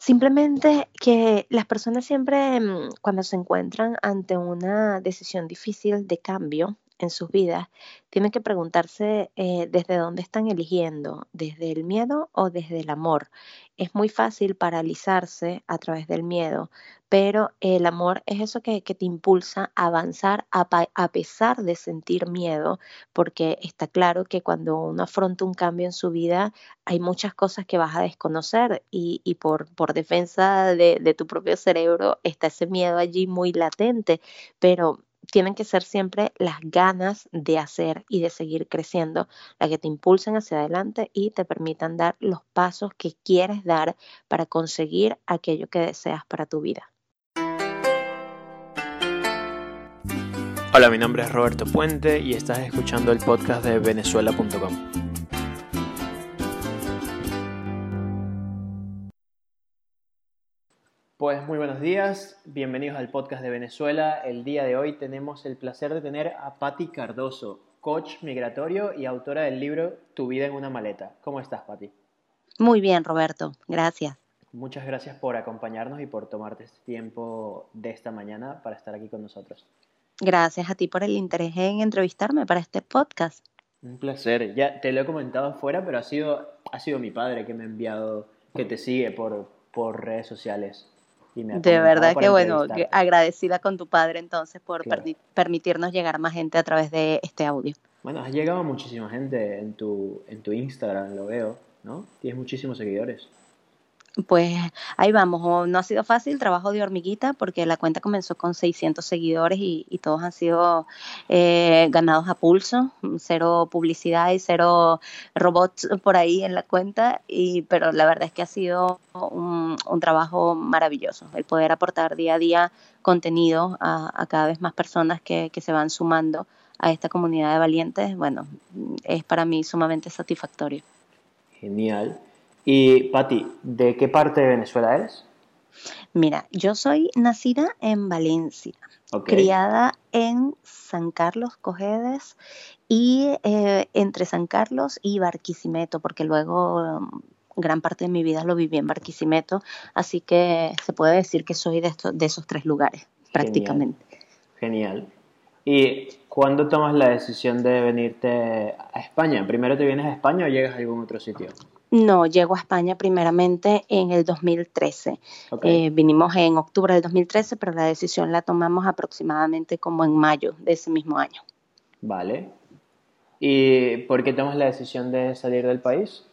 Simplemente que las personas siempre mm, cuando se encuentran ante una decisión difícil de cambio en sus vidas, tienen que preguntarse eh, desde dónde están eligiendo, desde el miedo o desde el amor. Es muy fácil paralizarse a través del miedo, pero el amor es eso que, te impulsa a avanzar a, a, pesar de sentir miedo, porque está claro que cuando uno afronta un cambio en su vida, hay muchas cosas que vas a desconocer y, y por, por defensa de, de tu propio cerebro está ese miedo allí muy latente, pero tienen que ser siempre las ganas de hacer y de seguir creciendo las que te impulsen hacia adelante y te permitan dar los pasos que quieres dar para conseguir aquello que deseas para tu vida. Hola, mi nombre es Roberto Puente y estás escuchando el podcast de venezuela.com. Pues muy buenos días, bienvenidos al podcast de Venezuela. El día de hoy tenemos el placer de tener a Patti Cardoso, coach migratorio y autora del libro Tu vida en una maleta. ¿Cómo estás, Patti? Muy bien, Roberto, gracias. Muchas gracias por acompañarnos y por tomarte este tiempo de esta mañana para estar aquí con nosotros. Gracias a ti por el interés en entrevistarme para este podcast. Un placer. Ya te lo he comentado afuera, pero ha sido, ha sido mi padre que me ha enviado, que te sigue por, por redes sociales de verdad que bueno, agradecida con tu padre entonces por permitirnos llegar a más gente a través de este audio. Bueno, has llegado a muchísima gente en tu, en tu Instagram, lo veo, ¿no? Tienes muchísimos seguidores. Pues ahí vamos, no ha sido fácil, trabajo de hormiguita, porque la cuenta comenzó con 600 seguidores y, todos han sido eh, ganados a pulso, cero publicidad y cero robots por ahí en la cuenta, y, pero la verdad es que ha sido un, trabajo maravilloso, el poder aportar día a día contenido a, cada vez más personas que, que se van sumando a esta comunidad de valientes, bueno, es para mí sumamente satisfactorio. Genial. Y Patti, ¿de qué parte de Venezuela eres? Mira, yo soy nacida en Valencia, criada en San Carlos Cojedes y eh, entre San Carlos y Barquisimeto, porque luego um, gran parte de mi vida lo viví en Barquisimeto, así que se puede decir que soy de, de esos tres lugares, prácticamente. Genial. ¿Y cuándo tomas la decisión de venirte a España? ¿Primero te vienes a España o llegas a algún otro sitio? No, llego a España primeramente en el 2013. Eh, vinimos en octubre del 2013, pero la decisión la tomamos aproximadamente como en mayo de ese mismo año. Vale. ¿Y por qué tomas la decisión de salir del país?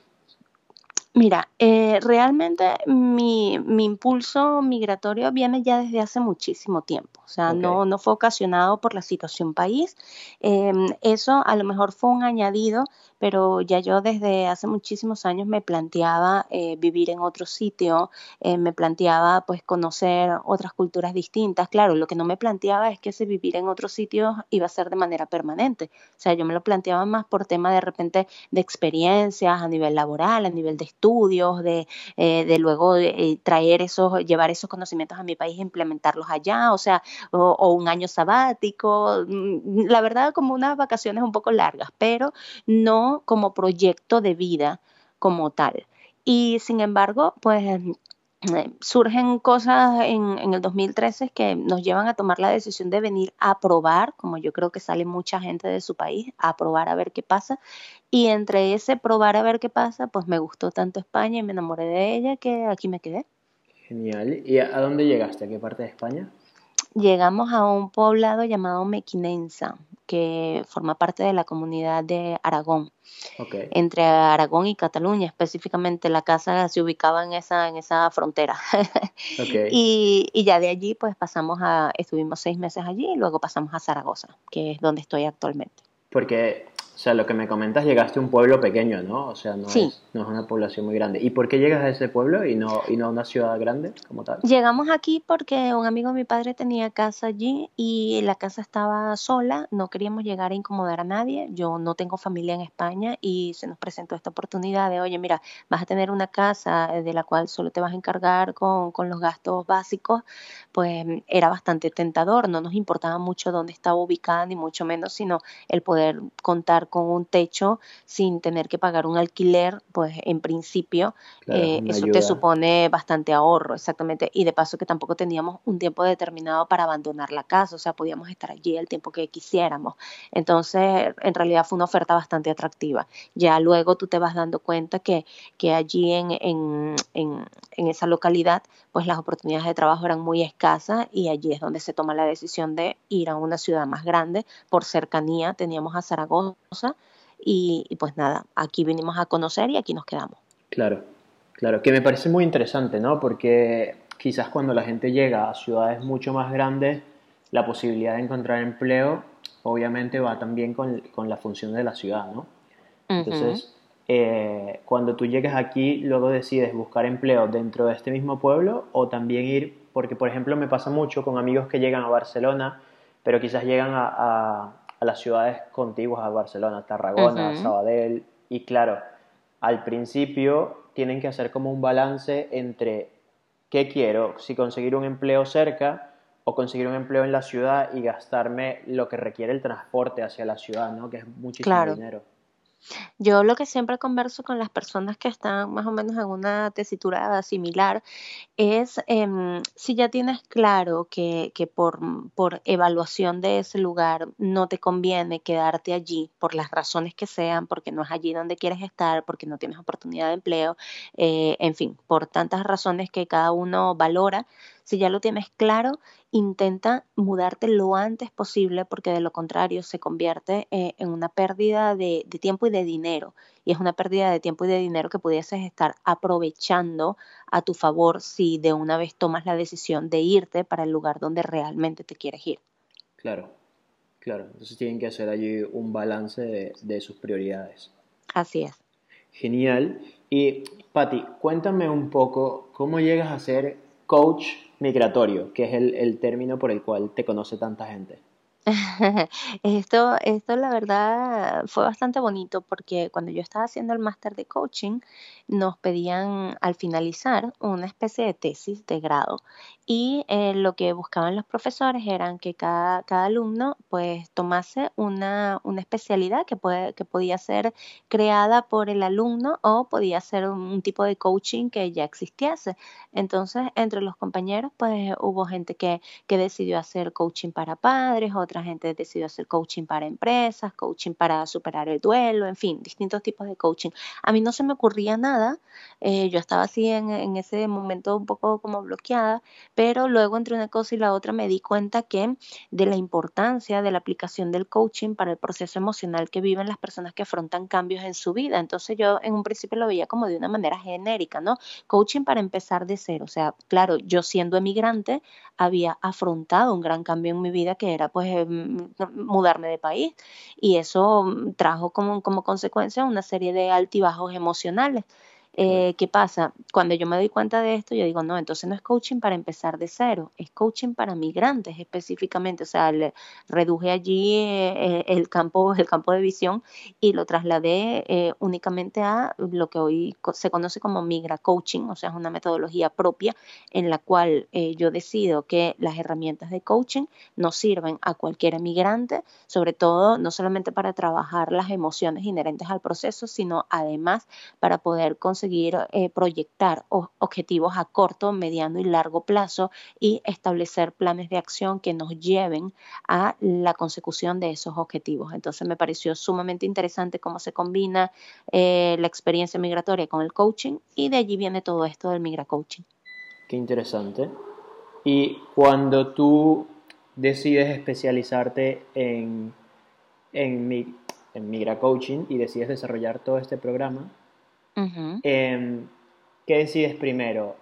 Mira, eh, realmente mi, impulso migratorio viene ya desde hace muchísimo tiempo, o sea, no, no fue ocasionado por la situación país. Em, eso a lo mejor fue un añadido pero ya yo desde hace muchísimos años me planteaba eh, vivir en otro sitio, eh, me planteaba pues conocer otras culturas distintas. Claro, lo que no me planteaba es que ese vivir en otro sitio iba a ser de manera permanente. O sea, yo me lo planteaba más por tema de repente de experiencias a nivel laboral, a nivel de estudios, de, eh, de luego traer esos, llevar esos conocimientos a mi país e implementarlos allá, o sea, o, o un año sabático. Mm, la verdad, como unas vacaciones un poco largas, pero no como proyecto de vida como tal. Y sin embargo, pues eh, surgen cosas en, en, el 2013 que nos llevan a tomar la decisión de venir a probar, como yo creo que sale mucha gente de su país, a probar a ver qué pasa. Y entre ese probar a ver qué pasa, pues me gustó tanto España y me enamoré de ella que aquí me quedé. Genial. ¿Y a dónde llegaste? ¿A qué parte de España? Llegamos a un poblado llamado Mequinenza, que forma parte de la comunidad de Aragón. Entre Aragón y Cataluña, específicamente la casa se ubicaba en esa, en esa frontera. y, y, ya de allí pues pasamos a, estuvimos seis meses allí y luego pasamos a Zaragoza, que es donde estoy actualmente. Porque o sea, lo que me comentas, llegaste a un pueblo pequeño, ¿no? O sea, no, es, no es una población muy grande. ¿Y por qué llegas a ese pueblo y no, y no a una ciudad grande como tal? Llegamos aquí porque un amigo de mi padre tenía casa allí y la casa estaba sola, no queríamos llegar a incomodar a nadie. Yo no tengo familia en España y se nos presentó esta oportunidad de, oye, mira, vas a tener una casa de la cual solo te vas a encargar con, con los gastos básicos, pues era bastante tentador. No nos importaba mucho dónde estaba ubicada, ni mucho menos, sino el poder contar con un techo sin tener que pagar un alquiler, pues en principio eh, eso te supone bastante ahorro, exactamente. Y de paso que tampoco teníamos un tiempo determinado para abandonar la casa, o sea, podíamos estar allí el tiempo que quisiéramos. Entonces, en realidad fue una oferta bastante atractiva. Ya luego tú te vas dando cuenta que, que allí en, en, en, en esa localidad, pues las oportunidades de trabajo eran muy escasas y allí es donde se toma la decisión de ir a una ciudad más grande por cercanía. Teníamos a Zaragoza y, pues nada, aquí vinimos a conocer y aquí nos quedamos. Claro, claro, que me parece muy interesante, ¿no? Porque quizás cuando la gente llega a ciudades mucho más grandes, la posibilidad de encontrar empleo obviamente va también con, con la función de la ciudad, ¿no? Entonces, eh, cuando tú llegas aquí, luego decides buscar empleo dentro de este mismo pueblo o también ir, porque por ejemplo me pasa mucho con amigos que llegan a Barcelona, pero quizás llegan a, las ciudades contiguas a Barcelona, Tarragona, Sabadell, y claro, al principio tienen que hacer como un balance entre qué quiero, si conseguir un empleo cerca o conseguir un empleo en la ciudad y gastarme lo que requiere el transporte hacia la ciudad, ¿no? Que es muchísimo dinero. Yo lo que siempre converso con las personas que están más o menos en una tesitura similar es em, si ya tienes claro que, que por, por, evaluación de ese lugar no te conviene quedarte allí por las razones que sean, porque no es allí donde quieres estar, porque no tienes oportunidad de empleo, eh, en fin, por tantas razones que cada uno valora, si ya lo tienes claro, intenta mudarte lo antes posible porque de lo contrario se convierte eh, en una pérdida de, tiempo y de dinero. Y es una pérdida de tiempo y de dinero que pudieses estar aprovechando a tu favor si de una vez tomas la decisión de irte para el lugar donde realmente te quieres ir. Claro, claro. Entonces tienen que hacer allí un balance de, de sus prioridades. Así es. Genial. Y Patti, cuéntame un poco cómo llegas a ser coach migratorio, que es el, término por el cual te conoce tanta gente. esto, esto la verdad fue bastante bonito porque cuando yo estaba haciendo el máster de coaching nos pedían al finalizar una especie de tesis de grado y eh, lo que buscaban los profesores eran que cada, cada alumno pues tomase una, una especialidad que, puede, que podía ser creada por el alumno o podía ser un, tipo de coaching que ya existiese. Entonces, entre los compañeros pues hubo gente que, que decidió hacer coaching para padres, otra gente decidió hacer coaching para empresas, coaching para superar el duelo, en fin, distintos tipos de coaching. A mí no se me ocurría nada, eh, yo estaba así en, en ese momento un poco como bloqueada, pero luego entre una cosa y la otra me di cuenta que de la importancia de la aplicación del coaching para el proceso emocional que viven las personas que afrontan cambios en su vida. Entonces yo en un principio lo veía como de una manera genérica, ¿no? Coaching para empezar de cero. O sea, claro, yo siendo emigrante había afrontado un gran cambio en mi vida que era pues em, mudarme de país y eso mm, trajo como, como consecuencia una serie de altibajos emocionales. Eh, ¿Qué pasa? Cuando yo me doy cuenta de esto, yo digo, no, entonces no es coaching para empezar de cero, es coaching para migrantes específicamente. O sea, le reduje allí eh, el, campo, el campo de visión y lo trasladé eh, únicamente a lo que hoy se conoce como migra coaching, o sea, es una metodología propia en la cual yo decido que las herramientas de coaching nos sirven a cualquier migrante, sobre todo no solamente para trabajar las emociones inherentes al proceso, sino además para poder conseguir eh, proyectar objetivos a corto, mediano y largo plazo y establecer planes de acción que nos lleven a la consecución de esos objetivos. Entonces me pareció sumamente interesante cómo se combina eh, la experiencia migratoria con el coaching y de allí viene todo esto del migra coaching. Qué interesante. Y cuando tú decides especializarte en, en, en migra coaching y decides desarrollar todo este programa, Em, ¿Qué decides primero?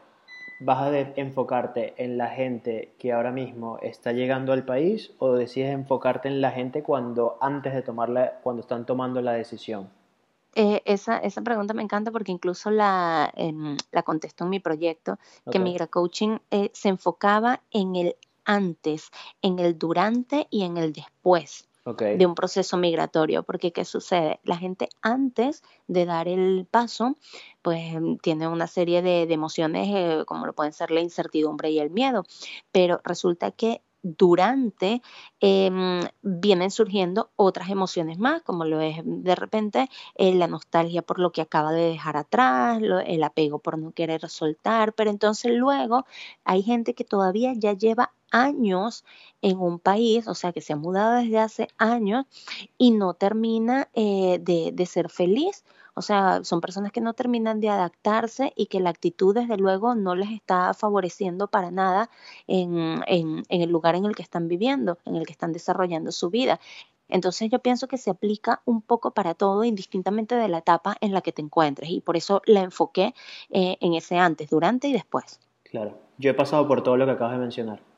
¿Vas a enfocarte en la gente que ahora mismo está llegando al país o decides enfocarte en la gente cuando antes de tomarla, cuando están tomando la decisión? Eh, esa, esa pregunta me encanta porque incluso la, em, la contesto en mi proyecto, que Migra Coaching eh, se enfocaba en el antes, en el durante y en el después de un proceso migratorio, porque ¿qué sucede? La gente antes de dar el paso, pues tiene una serie de, emociones eh, como lo pueden ser la incertidumbre y el miedo, pero resulta que durante em, vienen surgiendo otras emociones más, como lo es de repente eh, la nostalgia por lo que acaba de dejar atrás, el apego por no querer soltar, pero entonces luego hay gente que todavía ya lleva años en un país, o sea, que se ha mudado desde hace años y no termina eh, de, de ser feliz o sea, son personas que no terminan de adaptarse y que la actitud, desde luego, no les está favoreciendo para nada en, el lugar en el que están viviendo, en el que están desarrollando su vida. Entonces yo pienso que se aplica un poco para todo, indistintamente de la etapa en la que te encuentres. Y por eso la enfoqué eh, en ese antes, durante y después. Claro, yo he pasado por todo lo que acabas de mencionar.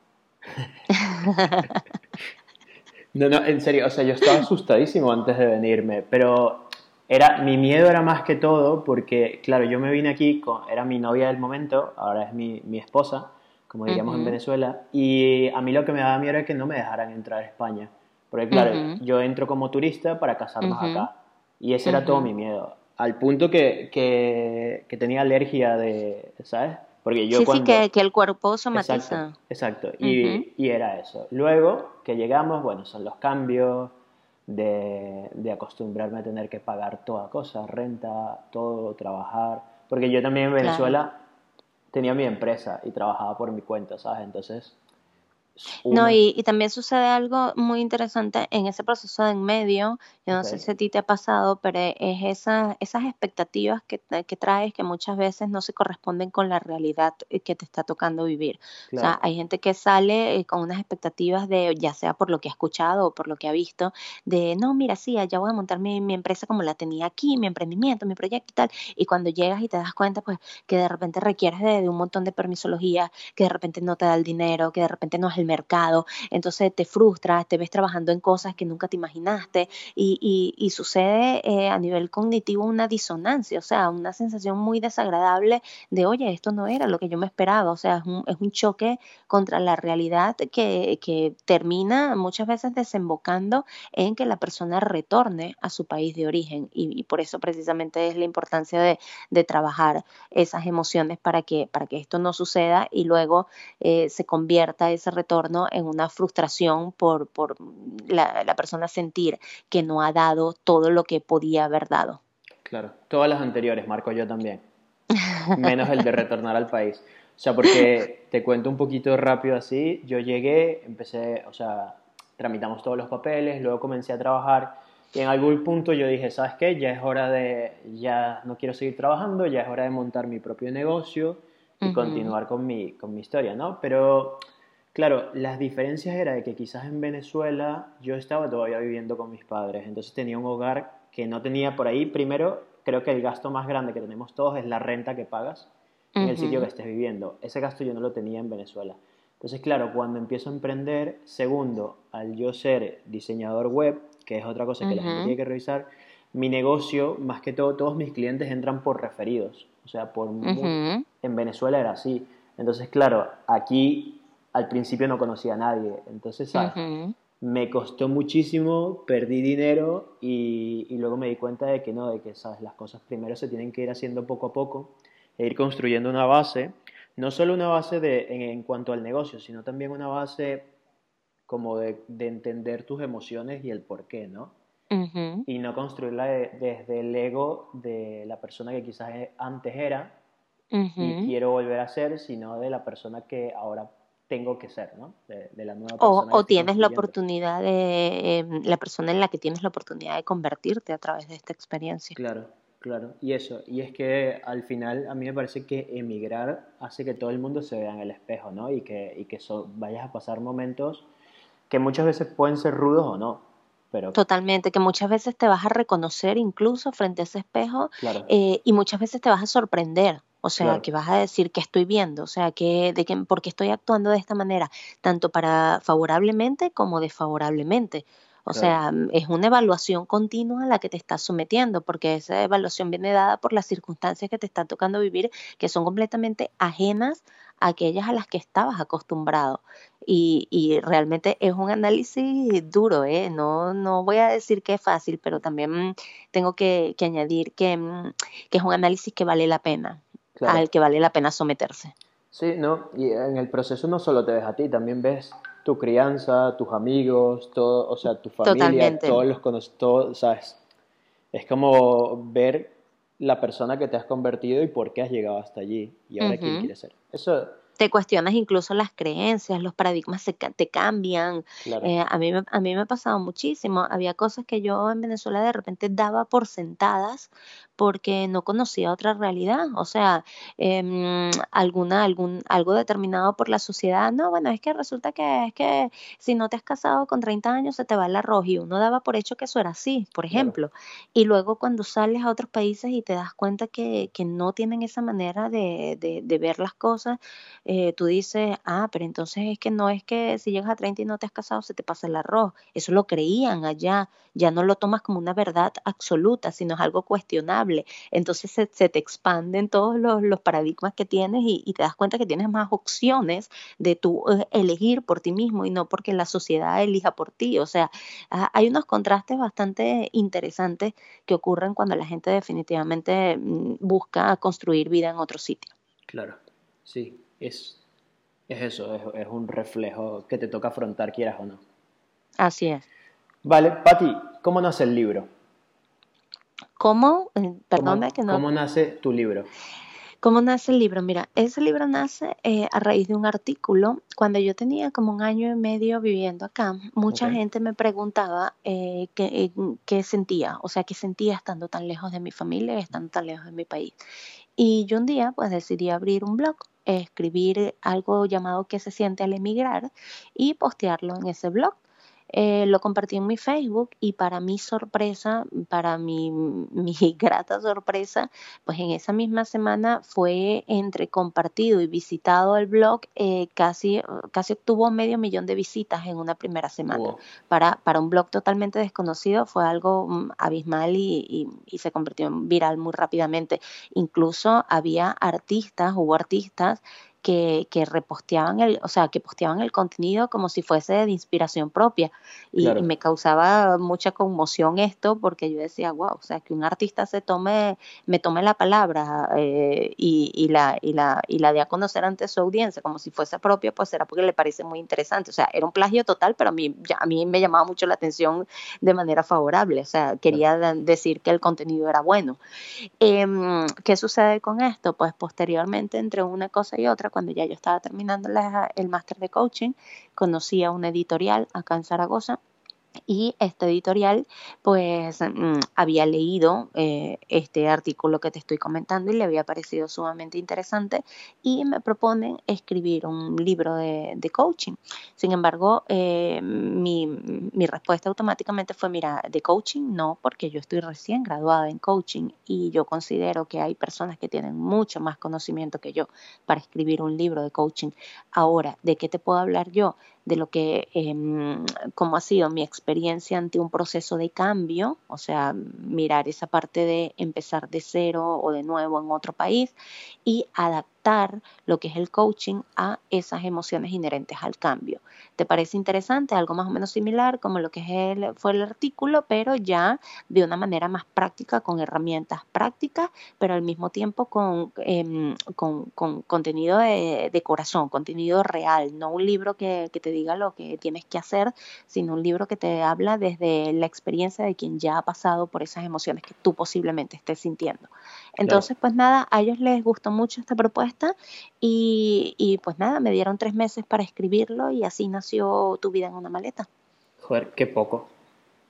No, no, en serio, o sea, yo estaba asustadísimo antes de venirme, pero era, mi miedo era más que todo porque, claro, yo me vine aquí, con, era mi novia del momento, ahora es mi, mi esposa, como diríamos en Venezuela, y a mí lo que me daba miedo era que no me dejaran entrar a España. Porque, claro, yo entro como turista para casarnos acá. Y ese era todo mi miedo. Al punto que, que, que, tenía alergia de, ¿sabes? Porque yo sí, sí, que, que, el cuerpo somatiza. Exacto, exacto. Y, y, era eso. Luego que llegamos, bueno, son los cambios, de, acostumbrarme a tener que pagar toda cosa, renta, todo, trabajar. Porque yo también en Venezuela tenía mi empresa y trabajaba por mi cuenta, ¿sabes? Entonces no, y, también sucede algo muy interesante en ese proceso de en medio, yo no sé si a ti te ha pasado, pero es esa, esas expectativas que, que, traes que muchas veces no se corresponden con la realidad eh, que te está tocando vivir. O sea, hay gente que sale eh, con unas expectativas de, ya sea por lo que ha escuchado o por lo que ha visto, de, no, mira, sí, ya voy a montar mi, mi empresa como la tenía aquí, mi emprendimiento, mi proyecto y tal, y cuando llegas y te das cuenta, pues, que de repente requieres de, de un montón de permisología, que de repente no te da el dinero, que de repente no es el mercado, entonces te frustras, te ves trabajando en cosas que nunca te imaginaste y, y, sucede eh, a nivel cognitivo una disonancia, o sea, una sensación muy desagradable de, oye, esto no era lo que yo me esperaba, o sea, es un, es un choque contra la realidad que, que termina muchas veces desembocando en que la persona retorne a su país de origen y, por eso precisamente es la importancia de, de, trabajar esas emociones para que, para que esto no suceda y luego eh, se convierta ese retorno en una frustración por, por la, la persona sentir que no ha dado todo lo que podía haber dado. Claro, todas las anteriores, Marco, yo también. Menos el de retornar al país. O sea, porque te cuento un poquito rápido así, yo llegué, empecé, o sea, tramitamos todos los papeles, luego comencé a trabajar y en algún punto yo dije, ¿sabes qué? Ya es hora de, ya no quiero seguir trabajando, ya es hora de montar mi propio negocio y continuar con mi, con mi historia, ¿no? Pero Claro, las diferencias era de que quizás en Venezuela yo estaba todavía viviendo con mis padres, entonces tenía un hogar que no tenía por ahí. Primero, creo que el gasto más grande que tenemos todos es la renta que pagas en el sitio que estés viviendo. Ese gasto yo no lo tenía en Venezuela. Entonces, claro, cuando empiezo a emprender, segundo, al yo ser diseñador web, que es otra cosa que la gente tiene que revisar, mi negocio, más que todo, todos mis clientes entran por referidos. O sea, por en Venezuela era así. Entonces, claro, aquí al principio no conocía a nadie. Entonces, Me costó muchísimo, perdí dinero y, luego me di cuenta de que no, de que ¿sabes? las cosas primero se tienen que ir haciendo poco a poco e ir construyendo una base, no solo una base de, en, cuanto al negocio, sino también una base como de, entender tus emociones y el por qué, ¿no? Y no construirla desde el ego de la persona que quizás antes era y quiero volver a ser, sino de la persona que ahora tengo que ser, ¿no? De, la nueva persona. O, tienes la oportunidad de, em, la persona en la que tienes la oportunidad de convertirte a través de esta experiencia. Claro, claro. Y eso, y es que al final a mí me parece que emigrar hace que todo el mundo se vea en el espejo, ¿no? Y que, y que vayas a pasar momentos que muchas veces pueden ser rudos o no. Pero... Totalmente, que muchas veces te vas a reconocer incluso frente a ese espejo eh, y muchas veces te vas a sorprender o sea, que vas a decir que estoy viendo, o sea, que de que porque estoy actuando de esta manera, tanto para favorablemente como desfavorablemente. O sea, mm, es una evaluación continua a la que te estás sometiendo, porque esa evaluación viene dada por las circunstancias que te están tocando vivir, que son completamente ajenas a aquellas a las que estabas acostumbrado. Y, y realmente es un análisis duro, ¿eh? No, no voy a decir que es fácil, pero también tengo que, que añadir que, mm, que es un análisis que vale la pena al que vale la pena someterse. Sí, no, y en el proceso no solo te ves a ti, también ves tu crianza, tus amigos, todo, o sea, tu familia, todos los conoces, ¿sabes? Es como ver la persona que te has convertido y por qué has llegado hasta allí y ahora quién quieres ser. Eso te cuestionas incluso las creencias, los paradigmas se, te cambian. Eh, a, mí, a mí me ha pasado muchísimo. Había cosas que yo en Venezuela de repente daba por sentadas porque no conocía otra realidad, o sea, em, alguna, algún, algo determinado por la sociedad. No, bueno, es que resulta que es que si no te has casado con 30 años se te va el arroz y uno daba por hecho que eso era así, por ejemplo. Y luego cuando sales a otros países y te das cuenta que, que no tienen esa manera de, de, de ver las cosas, eh, tú dices, ah, pero entonces es que no es que si llegas a 30 y no te has casado se te pasa el arroz. Eso lo creían allá, ya no lo tomas como una verdad absoluta, sino es algo cuestionable. Entonces se, te expanden todos los, paradigmas que tienes y, te das cuenta que tienes más opciones de tú eh, elegir por ti mismo y no porque la sociedad elija por ti. O sea, ah, hay unos contrastes bastante interesantes que ocurren cuando la gente definitivamente mm, busca construir vida en otro sitio. Claro, sí es, es eso, es, un reflejo que te toca afrontar, quieras o no. Así es. Vale, Patti, ¿cómo nace el libro? ¿Cómo? Eh, que no. ¿Cómo nace tu libro? ¿Cómo nace el libro? Mira, ese libro nace eh, a raíz de un artículo. Cuando yo tenía como un año y medio viviendo acá, mucha gente me preguntaba eh, qué, qué, sentía, o sea, qué sentía estando tan lejos de mi familia y estando tan lejos de mi país. Y yo un día pues decidí abrir un blog escribir algo llamado ¿Qué se siente al emigrar? y postearlo en ese blog. Eh, lo compartí en mi Facebook y para mi sorpresa, para mi, mi, grata sorpresa, pues en esa misma semana fue entre compartido y visitado el blog, eh, casi, casi obtuvo medio millón de visitas en una primera semana. Para, para un blog totalmente desconocido fue algo mm, abismal y, y se convirtió en viral muy rápidamente. Incluso había artistas, hubo artistas que, que, reposteaban el, o sea, que posteaban el contenido como si fuese de inspiración propia. Y, me causaba mucha conmoción esto porque yo decía, wow, o sea, que un artista se tome, me tome la palabra eh, y, y, la, y, la, y la dé a conocer ante su audiencia como si fuese propia, pues era porque le parece muy interesante. O sea, era un plagio total, pero a mí, a mí me llamaba mucho la atención de manera favorable. O sea, quería decir que el contenido era bueno. Em, ¿Qué sucede con esto? Pues posteriormente, entre una cosa y otra, cuando ya yo estaba terminando el máster de coaching, conocí a una editorial acá en Zaragoza y este editorial pues mm, había leído eh, este artículo que te estoy comentando y le había parecido sumamente interesante y me proponen escribir un libro de, coaching. Sin embargo, eh, mi, mi, respuesta automáticamente fue, mira, de coaching no, porque yo estoy recién graduada en coaching y yo considero que hay personas que tienen mucho más conocimiento que yo para escribir un libro de coaching. Ahora, ¿de qué te puedo hablar yo? De lo que, eh, cómo ha sido mi experiencia ante un proceso de cambio, o sea, mirar esa parte de empezar de cero o de nuevo en otro país y adaptar lo que es el coaching a esas emociones inherentes al cambio. ¿Te parece interesante? Algo más o menos similar como lo que es el, fue el artículo, pero ya de una manera más práctica, con herramientas prácticas, pero al mismo tiempo con, em, con, contenido de, corazón, contenido real, no un libro que, que te diga lo que tienes que hacer, sino un libro que te habla desde la experiencia de quien ya ha pasado por esas emociones que tú posiblemente estés sintiendo. Entonces, pues nada, a ellos les gustó mucho esta propuesta y, y, pues nada, me dieron tres meses para escribirlo y así nació Tu vida en una maleta. Joder, qué poco.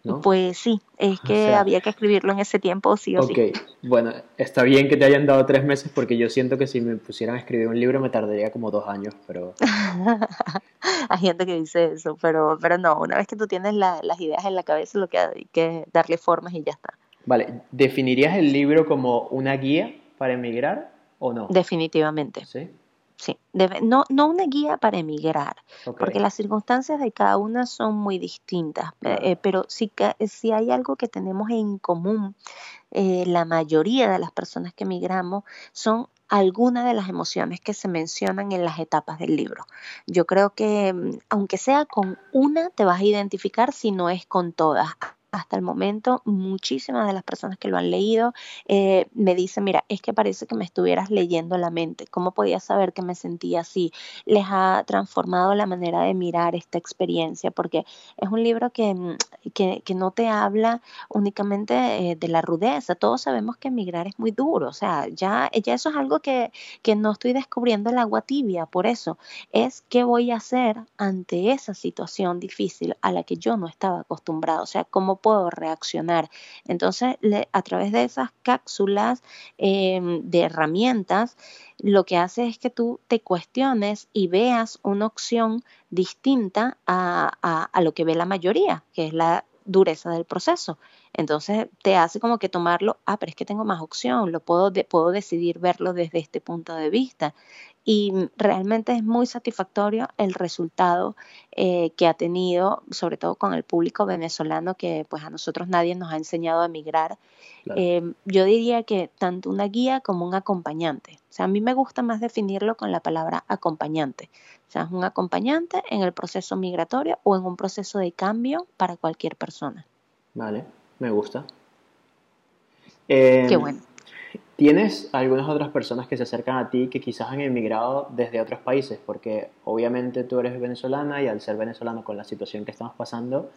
¿no? Pues sí, es que había que escribirlo en ese tiempo, sí o sí. Ok, bueno, está bien que te hayan dado tres meses porque yo siento que si me pusieran a escribir un libro me tardaría como dos años, pero... hay gente que dice eso, pero, pero no, una vez que tú tienes las ideas en la cabeza, lo que hay que darle formas y ya está. Vale, ¿definirías el libro como una guía para emigrar o no? Definitivamente. Sí. Sí, no, no una guía para emigrar, porque las circunstancias de cada una son muy distintas, eh, eh, pero sí que si hay algo que tenemos en común, eh, la mayoría de las personas que emigramos son algunas de las emociones que se mencionan en las etapas del libro. Yo creo que mm, aunque sea con una, te vas a identificar si no es con todas hasta el momento, muchísimas de las personas que lo han leído eh, me dicen, mira, es que parece que me estuvieras leyendo la mente. ¿Cómo podía saber que me sentía así? Les ha transformado la manera de mirar esta experiencia, porque es un libro que, mm, que, no te habla únicamente eh, de la rudeza. Todos sabemos que emigrar es muy duro, o sea, ya, ya eso es algo que, que no estoy descubriendo el agua tibia, por eso es qué voy a hacer ante esa situación difícil a la que yo no estaba acostumbrado, o sea, cómo puedo reaccionar. Entonces, a través de esas cápsulas em, de herramientas, lo que hace es que tú te cuestiones y veas una opción distinta a, a lo que ve la mayoría, que es la dureza del proceso. Entonces te hace como que tomarlo, ah, pero es que tengo más opción, lo puedo, puedo decidir verlo desde este punto de vista. Y realmente es muy satisfactorio el resultado eh, que ha tenido, sobre todo con el público venezolano, que pues a nosotros nadie nos ha enseñado a emigrar. Eh, yo diría que tanto una guía como un acompañante. O sea, a mí me gusta más definirlo con la palabra acompañante. O sea, es un acompañante en el proceso migratorio o en un proceso de cambio para cualquier persona. Vale me gusta. Qué em, bueno. ¿Tienes algunas otras personas que se acercan a ti que quizás han emigrado desde otros países? Porque obviamente tú eres venezolana y al ser venezolano con la situación que estamos pasando,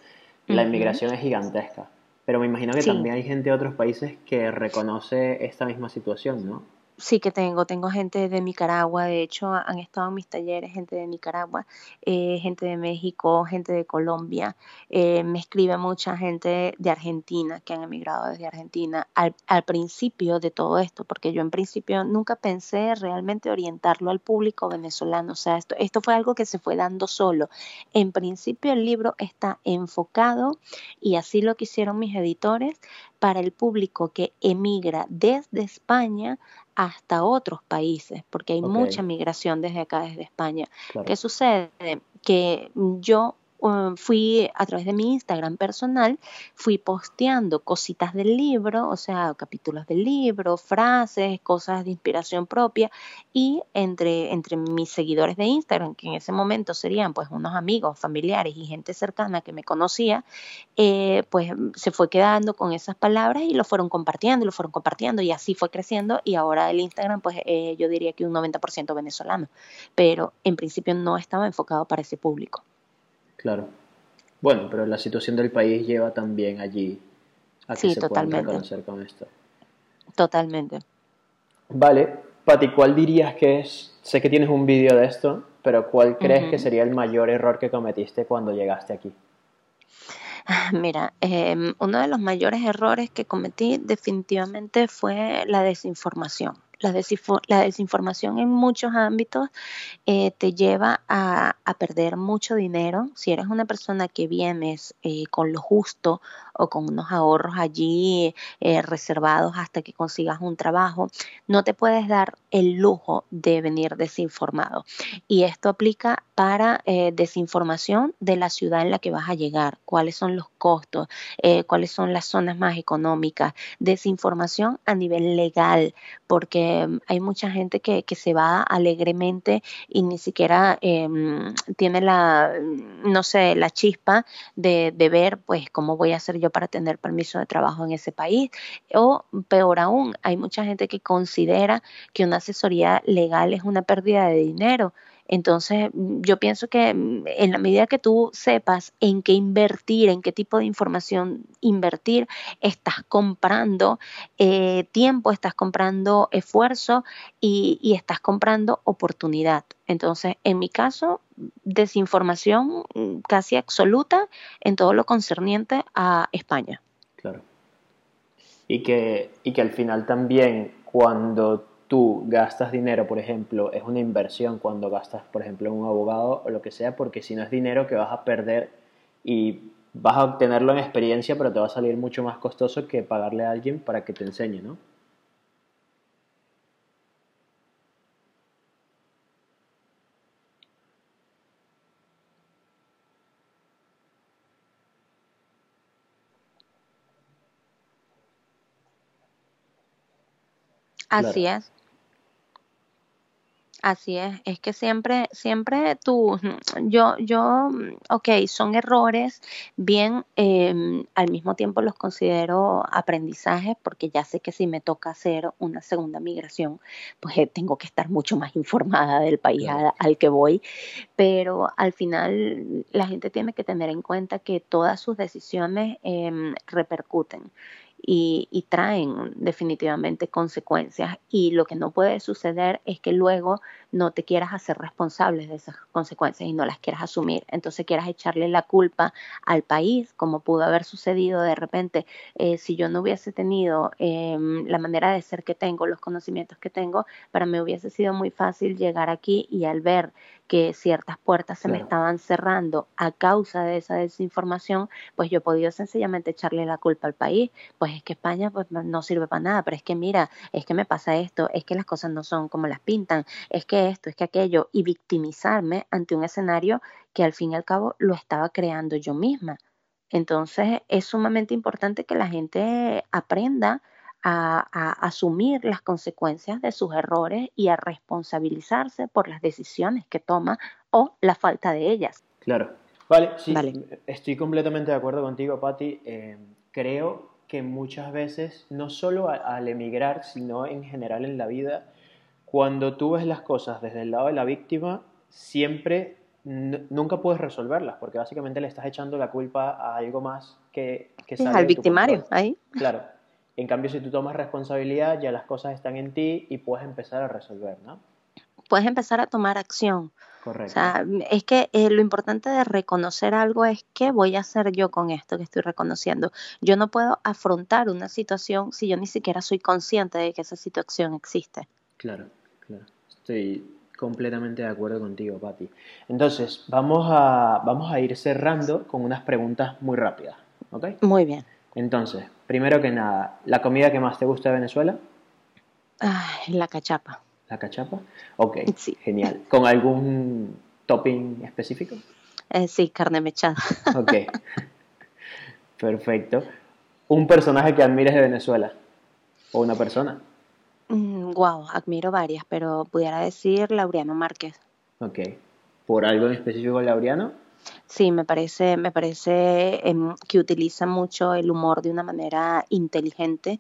la inmigración es gigantesca. Pero me imagino que también hay gente de otros países que reconoce esta misma situación, ¿no? Sí que tengo, tengo gente de Nicaragua, de hecho han estado en mis talleres gente de Nicaragua, eh, gente de México, gente de Colombia, eh, me escribe mucha gente de Argentina que han emigrado desde Argentina al, principio de todo esto, porque yo en principio nunca pensé realmente orientarlo al público venezolano, o sea, esto, esto fue algo que se fue dando solo. En principio el libro está enfocado y así lo quisieron mis editores para el público que emigra desde España hasta otros países, porque hay mucha migración desde acá, desde España. ¿Qué sucede? Que yo Um, fui a través de mi Instagram personal, fui posteando cositas del libro, o sea, capítulos del libro, frases, cosas de inspiración propia y entre, entre mis seguidores de Instagram, que en ese momento serían pues unos amigos, familiares y gente cercana que me conocía, eh, pues se fue quedando con esas palabras y lo fueron compartiendo y lo fueron compartiendo y así fue creciendo y ahora el Instagram pues eh, yo diría que un 90% venezolano, pero en principio no estaba enfocado para ese público. Claro. Bueno, pero la situación del país lleva también allí a que se totalmente. reconocer con esto. Totalmente. Vale, Pati, ¿cuál dirías que es? Sé que tienes un vídeo de esto, pero ¿cuál crees que sería el mayor error que cometiste cuando llegaste aquí? Mira, em, uno de los mayores errores que cometí definitivamente fue la desinformación. La, desinformación en muchos ámbitos eh, te lleva a, perder mucho dinero. Si eres una persona que vienes eh, con lo justo o con unos ahorros allí eh, reservados hasta que consigas un trabajo, no te puedes dar el lujo de venir desinformado. Y esto aplica para desinformación de la ciudad en la que vas a llegar, cuáles son los costos, cuáles son las zonas más económicas, desinformación a nivel legal, porque Em, hay mucha gente que, se va alegremente y ni siquiera em, tiene la, no sé, la chispa de, de, ver, pues, cómo voy a hacer yo para tener permiso de trabajo en ese país. O peor aún, hay mucha gente que considera que una asesoría legal es una pérdida de dinero. Entonces, yo pienso que mm, en la medida que tú sepas en qué invertir, en qué tipo de información invertir, estás comprando eh, tiempo, estás comprando esfuerzo y, y estás comprando oportunidad. Entonces, en mi caso, desinformación mm, casi absoluta en todo lo concerniente a España. Claro. Y que, y que al final también cuando tú gastas dinero, por ejemplo, es una inversión cuando gastas, por ejemplo, en un abogado o lo que sea, porque si no es dinero que vas a perder y vas a obtenerlo en experiencia, pero te va a salir mucho más costoso que pagarle a alguien para que te enseñe, ¿no? Así es. Así es, es que siempre, siempre tú, yo, yo, ok, son errores, bien, em, al mismo tiempo los considero aprendizajes porque ya sé que si me toca hacer una segunda migración, pues eh, tengo que estar mucho más informada del país al que voy, pero al final la gente tiene que tener en cuenta que todas sus decisiones em, repercuten y, traen definitivamente consecuencias. Y lo que no puede suceder es que luego no te quieras hacer responsable de esas consecuencias y no las quieras asumir. Entonces quieras echarle la culpa al país, como pudo haber sucedido de repente. Eh, si yo no hubiese tenido em, la manera de ser que tengo, los conocimientos que tengo, para mí hubiese sido muy fácil llegar aquí y al ver que ciertas puertas se me estaban cerrando a causa de esa desinformación, pues yo he podido sencillamente echarle la culpa al país, pues es que España pues no sirve para nada, pero es que mira, es que me pasa esto, es que las cosas no son como las pintan, es que esto, es que aquello, y victimizarme ante un escenario que al fin y al cabo lo estaba creando yo misma. Entonces es sumamente importante que la gente aprenda a, asumir las consecuencias de sus errores y a responsabilizarse por las decisiones que toma o la falta de ellas. Claro. Vale, sí, estoy completamente de acuerdo contigo, Patti. Eh, creo que muchas veces, no solo al emigrar, sino en general en la vida, cuando tú ves las cosas desde el lado de la víctima, siempre nunca puedes resolverlas, porque básicamente le estás echando la culpa a algo más que, que al victimario, ahí. Claro. En cambio, si tú tomas responsabilidad, ya las cosas están en ti y puedes empezar a resolver, ¿no? Puedes empezar a tomar acción. Correcto. O sea, es que eh, lo importante de reconocer algo es qué voy a hacer yo con esto que estoy reconociendo. Yo no puedo afrontar una situación si yo ni siquiera soy consciente de que esa situación existe. Claro, claro. Estoy completamente de acuerdo contigo, Patti. Entonces, vamos a, vamos a ir cerrando con unas preguntas muy rápidas, ¿ok? Muy bien. Entonces, primero que nada, ¿la comida que más te gusta de Venezuela? Ay, la cachapa. ¿La cachapa? Ok, sí. genial. ¿Con algún topping específico? Eh, sí, carne mechada. Ok, perfecto. ¿Un personaje que admires de Venezuela? ¿O una persona? Wow, mm, admiro varias, pero pudiera decir Laureano Márquez. Ok. ¿Por algo en específico Laureano? Sí, me parece, me parece em, que utiliza mucho el humor de una manera inteligente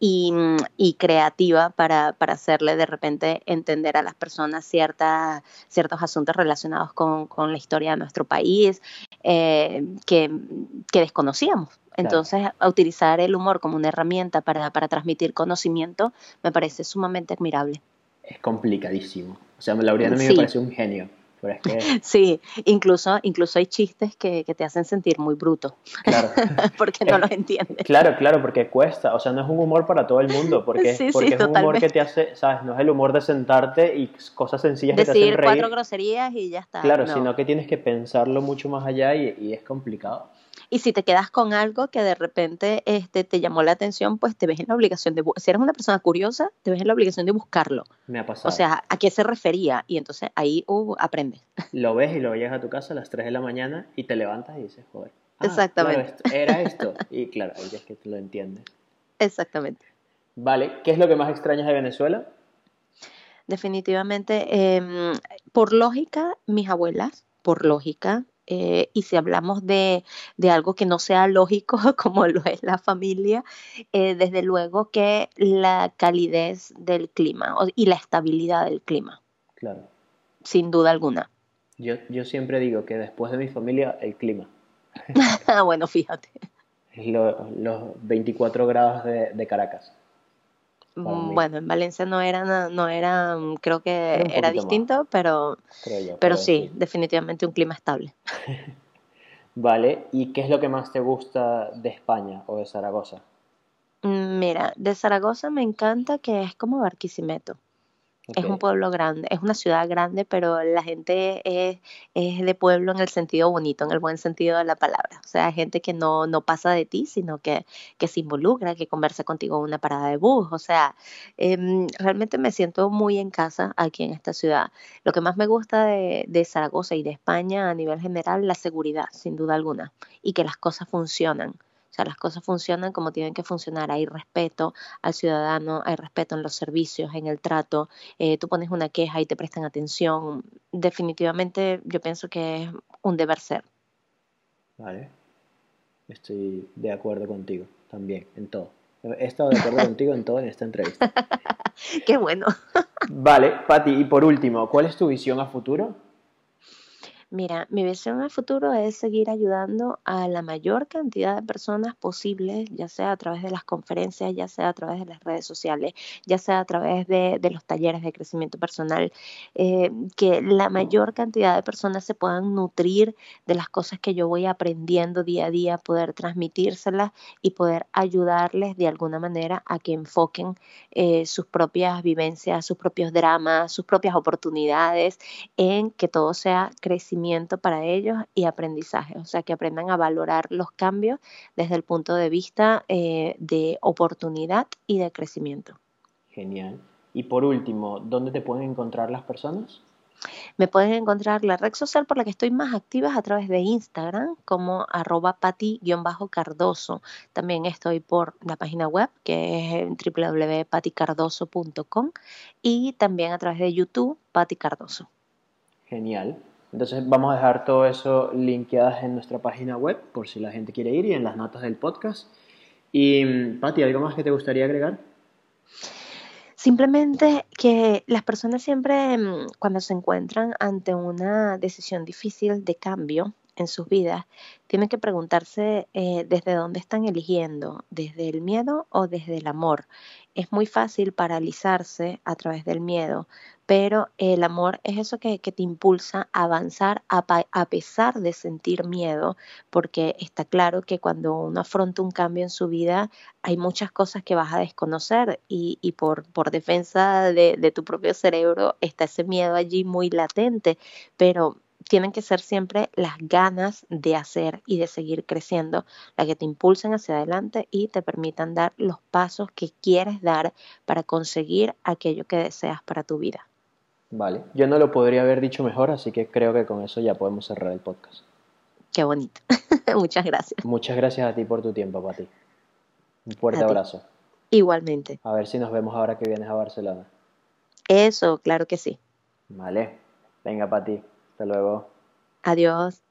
y, mm, creativa para, hacerle de repente entender a las personas cierta, ciertos asuntos relacionados con, la historia de nuestro país eh, que, desconocíamos. Entonces, utilizar el humor como una herramienta para, transmitir conocimiento me parece sumamente admirable. Es complicadísimo. O sea, Laureano a mí me parece un genio. Sí, incluso, incluso hay chistes que, te hacen sentir muy bruto. Claro. porque no los entiendes. Claro, claro, porque cuesta. O sea, no es un humor para todo el mundo. Porque, porque es un humor que te hace, ¿sabes? No es el humor de sentarte y cosas sencillas Decir que te hacen reír. cuatro groserías y ya está. Claro, sino que tienes que pensarlo mucho más allá y es complicado. Y si te quedas con algo que de repente este, te llamó la atención, pues te ves en la obligación de, si eres una persona curiosa, te ves en la obligación de buscarlo. Me ha pasado. O sea, ¿a qué se refería? Y entonces ahí uh, aprendes. Lo ves y lo llegas a tu casa a las 3 de la mañana y te levantas y dices, joder. Ah, Exactamente. era esto. Y claro, ahí es que tú lo entiendes. Exactamente. Vale, ¿qué es lo que más extrañas de Venezuela? Definitivamente, em, por lógica, mis abuelas, por lógica, eh, y si hablamos de, algo que no sea lógico, como lo es la familia, eh, desde luego que la calidez del clima y la estabilidad del clima. Claro. Sin duda alguna. Yo, yo siempre digo que después de mi familia, el clima. bueno, fíjate. los 24 grados de Caracas. Mm, bueno, en Valencia no era, no era, mm, creo que era, distinto, pero, pero, sí, definitivamente un clima estable. vale, ¿y qué es lo que más te gusta de España o de Zaragoza? Mm, mira, de Zaragoza me encanta que es como Barquisimeto. Es un pueblo grande, es una ciudad grande, pero la gente es, de pueblo en el sentido bonito, en el buen sentido de la palabra. O sea, gente que no, no pasa de ti, sino que, que se involucra, que conversa contigo en una parada de bus. O sea, em, realmente me siento muy en casa aquí en esta ciudad. Lo que más me gusta de, de Zaragoza y de España a nivel general, la seguridad, sin duda alguna, y que las cosas funcionan. Sea, las cosas funcionan como tienen que funcionar. Hay respeto al ciudadano, hay respeto en los servicios, en el trato. Eh, tú pones una queja y te prestan atención. Definitivamente yo pienso que es un deber ser. Vale. Estoy de acuerdo contigo también, en todo. He estado de acuerdo contigo en todo en esta entrevista. Qué bueno. vale, Patti, y por último, ¿cuál es tu visión a futuro? Mira, mi visión al futuro es seguir ayudando a la mayor cantidad de personas posibles, ya sea a través de las conferencias, ya sea a través de las redes sociales, ya sea a través de, los talleres de crecimiento personal, eh, que la mayor cantidad de personas se puedan nutrir de las cosas que yo voy aprendiendo día a día, poder transmitírselas y poder ayudarles de alguna manera a que enfoquen eh, sus propias vivencias, sus propios dramas, sus propias oportunidades en que todo sea crecimiento para ellos y aprendizaje, o sea, que aprendan a valorar los cambios desde el punto de vista eh, de oportunidad y de crecimiento. Genial. Y por último, ¿dónde te pueden encontrar las personas? Me pueden encontrar la red social por la que estoy más activa a través de Instagram como arroba pati-cardoso. También estoy por la página web que es www.paticardoso.com y también a través de YouTube Pati Cardoso. Genial. Entonces vamos a dejar todo eso linkeadas en nuestra página web por si la gente quiere ir y en las notas del podcast. Y mm, Patti, ¿algo más que te gustaría agregar? Simplemente que las personas siempre mm, cuando se encuentran ante una decisión difícil de cambio en sus vidas, tienen que preguntarse eh, desde dónde están eligiendo, desde el miedo o desde el amor. Es muy fácil paralizarse a través del miedo, pero el amor es eso que, te impulsa a avanzar a, pesar de sentir miedo, porque está claro que cuando uno afronta un cambio en su vida hay muchas cosas que vas a desconocer y, por, por defensa de, de tu propio cerebro está ese miedo allí muy latente, pero tienen que ser siempre las ganas de hacer y de seguir creciendo, las que te impulsen hacia adelante y te permitan dar los pasos que quieres dar para conseguir aquello que deseas para tu vida. Vale, yo no lo podría haber dicho mejor, así que creo que con eso ya podemos cerrar el podcast. Qué bonito. Muchas gracias. Muchas gracias a ti por tu tiempo, Pati. Un fuerte abrazo. Igualmente. A ver si nos vemos ahora que vienes a Barcelona. Eso, claro que sí. Vale. Venga, Pati. Hasta luego. Adiós.